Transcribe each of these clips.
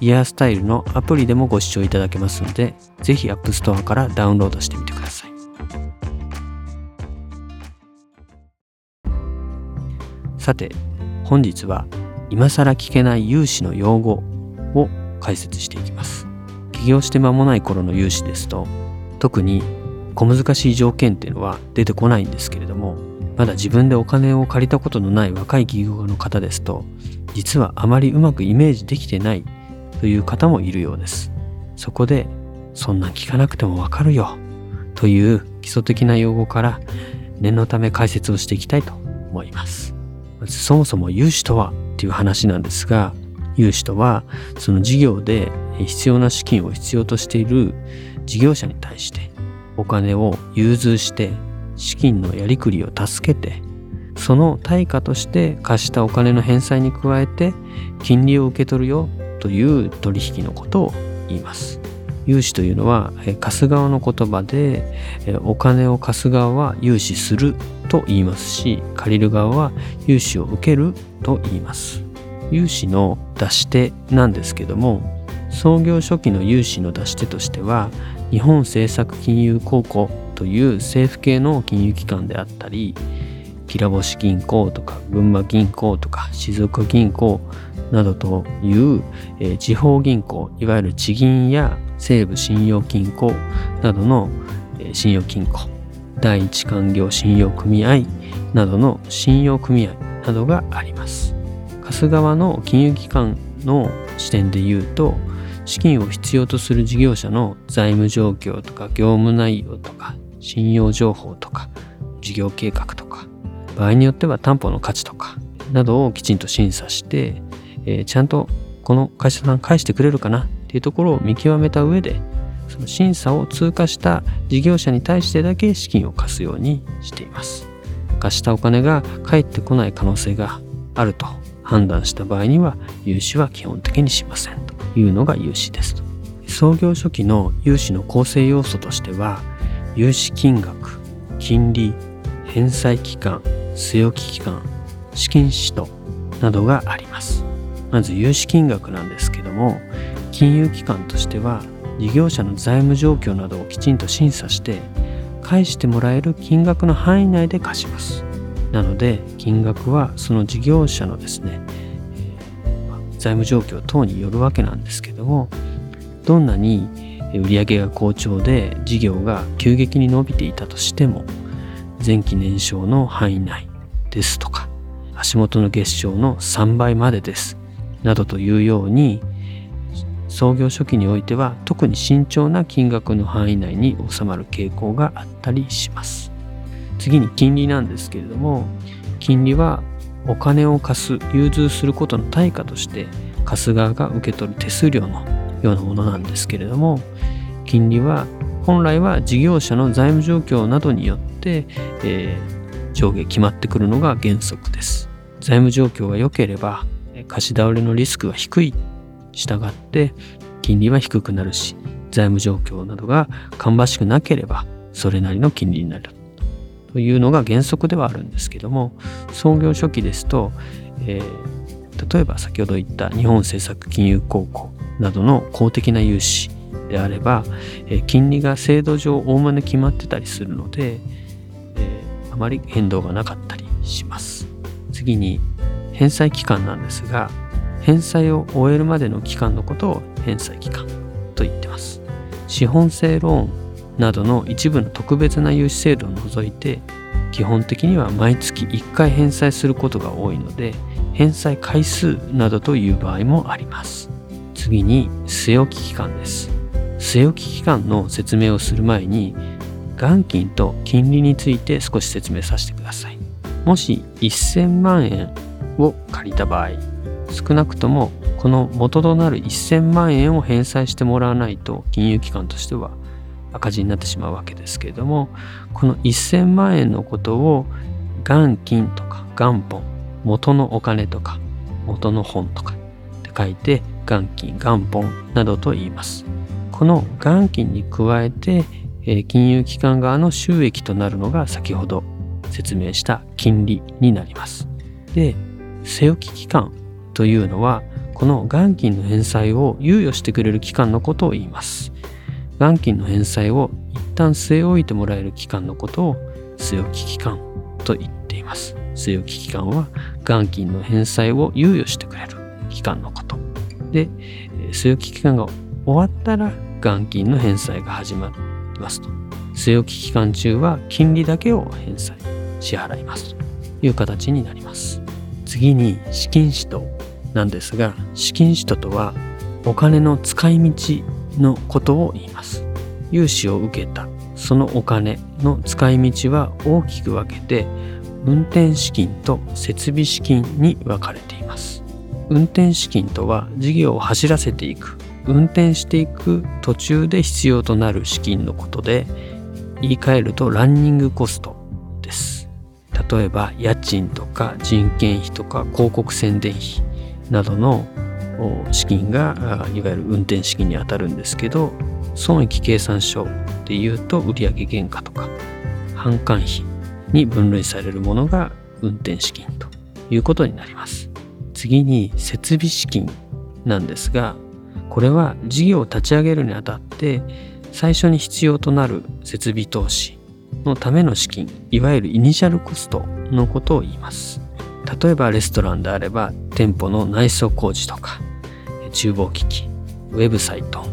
イヤースタイルのアプリでもご視聴いただけますのでぜひ App Store からダウンロードしてみてください。さて本日は今更聞けない融資の用語を解説していきます。起業して間もない頃の融資ですと特に小難しい条件っていうのは出てこないんですけれどもまだ自分でお金を借りたことのない若い起業家の方ですと実はあまりうまくイメージできてないという方もいるようです。そこでそんなん聞かなくてもわかるよ。という基礎的な用語から念のため解説をしていきたいと思います。そもそも融資とはっていう話なんですが融資とはその事業で必要な資金を必要としている事業者に対してお金を融通して資金のやりくりを助けてその対価として貸したお金の返済に加えて金利を受け取るよという取引のことを言います。融資というのは貸す側の言葉でお金を貸す側は融資すると言いますし借りる側は融資を受けると言います。融資の出し手なんですけども創業初期の融資の出し手としては日本政策金融公庫という政府系の金融機関であったりきらぼし銀行とか群馬銀行とか静岡銀行などという、えー、地方銀行いわゆる地銀や西部信用金庫などの、えー、信用金庫第一勧業信用組合などの信用組合などがあります。貸す側の金融機関の視点で言うと資金を必要とする事業者の財務状況とか業務内容とか信用情報とか事業計画と場合によっては担保の価値とかなどをきちんと審査してえー、ちゃんとこの会社さん返してくれるかなっていうところを見極めた上でその審査を通過した事業者に対してだけ資金を貸すようにしています。貸したお金が返ってこない可能性があると判断した場合には融資は基本的にしませんというのが融資です。創業初期の融資の構成要素としては融資金額金利返済期間据え置き期間資金使途などがあります。まず融資金額なんですけども金融機関としては事業者の財務状況などをきちんと審査して返してもらえる金額の範囲内で貸します。なので金額はその事業者のですね、財務状況等によるわけなんですけどもどんなに売上が好調で事業が急激に伸びていたとしても前期年商の範囲内ですとか足元の月賞の3倍までですなどというように創業初期においては特に慎重な金額の範囲内に収まる傾向があったりします。次に金利なんですけれども金利はお金を貸す融通することの対価として貸す側が受け取る手数料のようなものなんですけれども金利は本来は事業者の財務状況などによって、えー、上下決まってくるのが原則です。財務状況が良ければ貸し倒れのリスクが低い。従って金利は低くなるし財務状況などが芳しくなければそれなりの金利になる。というのが原則ではあるんですけども創業初期ですと、えー、例えば先ほど言った日本政策金融公庫などの公的な融資であれば、えー、金利が制度上大まね決まってたりするので、あまり変動がなかったりします。次に返済期間なんですが返済を終えるまでの期間のことを返済期間と言ってます。資本性ローンなどの一部の特別な融資制度を除いて基本的には毎月1回返済することが多いので返済回数などという場合もあります。次に据え置き期間です。据え置き期間の説明をする前に元金と金利について少し説明させてください。もし1000万円を借りた場合少なくともこの元となる1000万円を返済してもらわないと金融機関としては赤字になってしまうわけですけれどもこの1000万円のことを元金とか元本元のお金とか元の本とかって書いて元金元本などと言います。この元金に加えて金融機関側の収益となるのが先ほど説明した金利になります。で据え置き期間というのはこの元金の返済を猶予してくれる期間のことを言います。元金の返済を一旦据え置いてもらえる期間のことを据え置き期間と言っています。据え置き期間は元金の返済を猶予してくれる期間のこと。で据え置き期間が終わったら元金の返済が始まりますと。据え置き期間中は金利だけを返済支払いますという形になります。次に資金使途なんですが資金使途とはお金の使い道のことを言います。融資を受けたそのお金の使い道は大きく分けて運転資金と設備資金に分かれています。運転資金とは事業を走らせていく運転していく途中で必要となる資金のことで言い換えるとランニングコストです。例えば家賃とか人件費とか広告宣伝費などの資金がいわゆる運転資金にあたるんですけど損益計算書でいうと売上原価とか販管費に分類されるものが運転資金ということになります。次に設備資金なんですがこれは事業を立ち上げるにあたって最初に必要となる設備投資のための資金いわゆるイニシャルコストのことを言います。例えばレストランであれば店舗の内装工事とか厨房機器ウェブサイト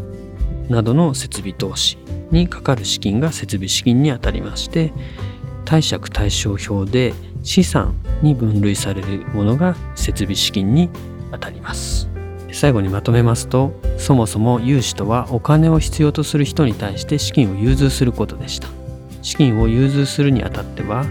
などの設備投資にかかる資金が設備資金にあたりまして貸借対照表で資産に分類されるものが設備資金にあたります。最後にまとめますとそもそも融資とはお金を必要とする人に対して資金を融通することでした。資金を融通するにあたっては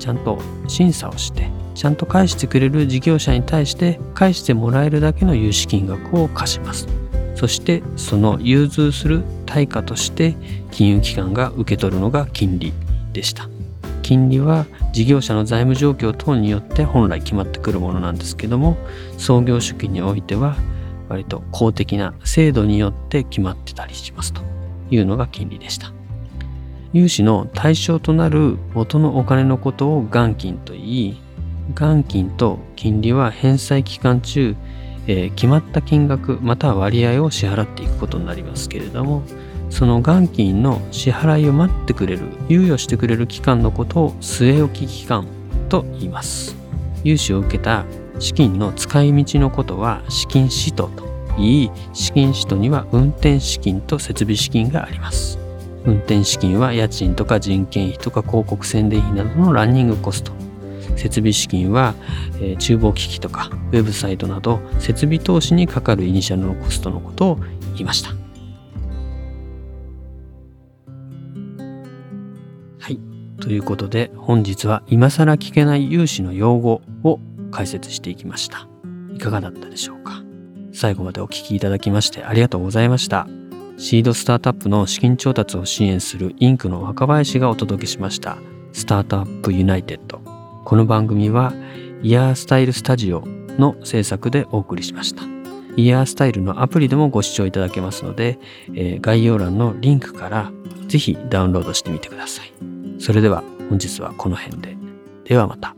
ちゃんと審査をしてちゃんと返してくれる事業者に対して返してもらえるだけの融資金額を貸します。そしてその融通する対価として金融機関が受け取るのが金利でした。金利は事業者の財務状況等によって本来決まってくるものなんですけども創業主義においては割と公的な制度によって決まってたりしますというのが金利でした。融資の対象となる元のお金のことを元金と言い元金と金利は返済期間中、えー、決まった金額または割合を支払っていくことになりますけれどもその元金の支払いを待ってくれる猶予してくれる期間のことを据え置き期間と言います。融資を受けた資金の使い道のことは資金使途と言い資金使途には運転資金と設備資金があります。運転資金は家賃とか人件費とか広告宣伝費などのランニングコスト。設備資金は、えー、厨房機器とかウェブサイトなど設備投資にかかるイニシャルのコストのことを言いました。ということで本日は今更聞けない融資の用語を解説していきました。いかがだったでしょうか？最後までお聞きいただきましてありがとうございました。シードスタートアップの資金調達を支援するインクの若林がお届けしました。スタートアップユナイテッド。この番組はイヤースタイルスタジオの制作でお送りしました。イヤースタイルのアプリでもご視聴いただけますので、えー、概要欄のリンクからぜひダウンロードしてみてください。それでは本日はこの辺で。ではまた。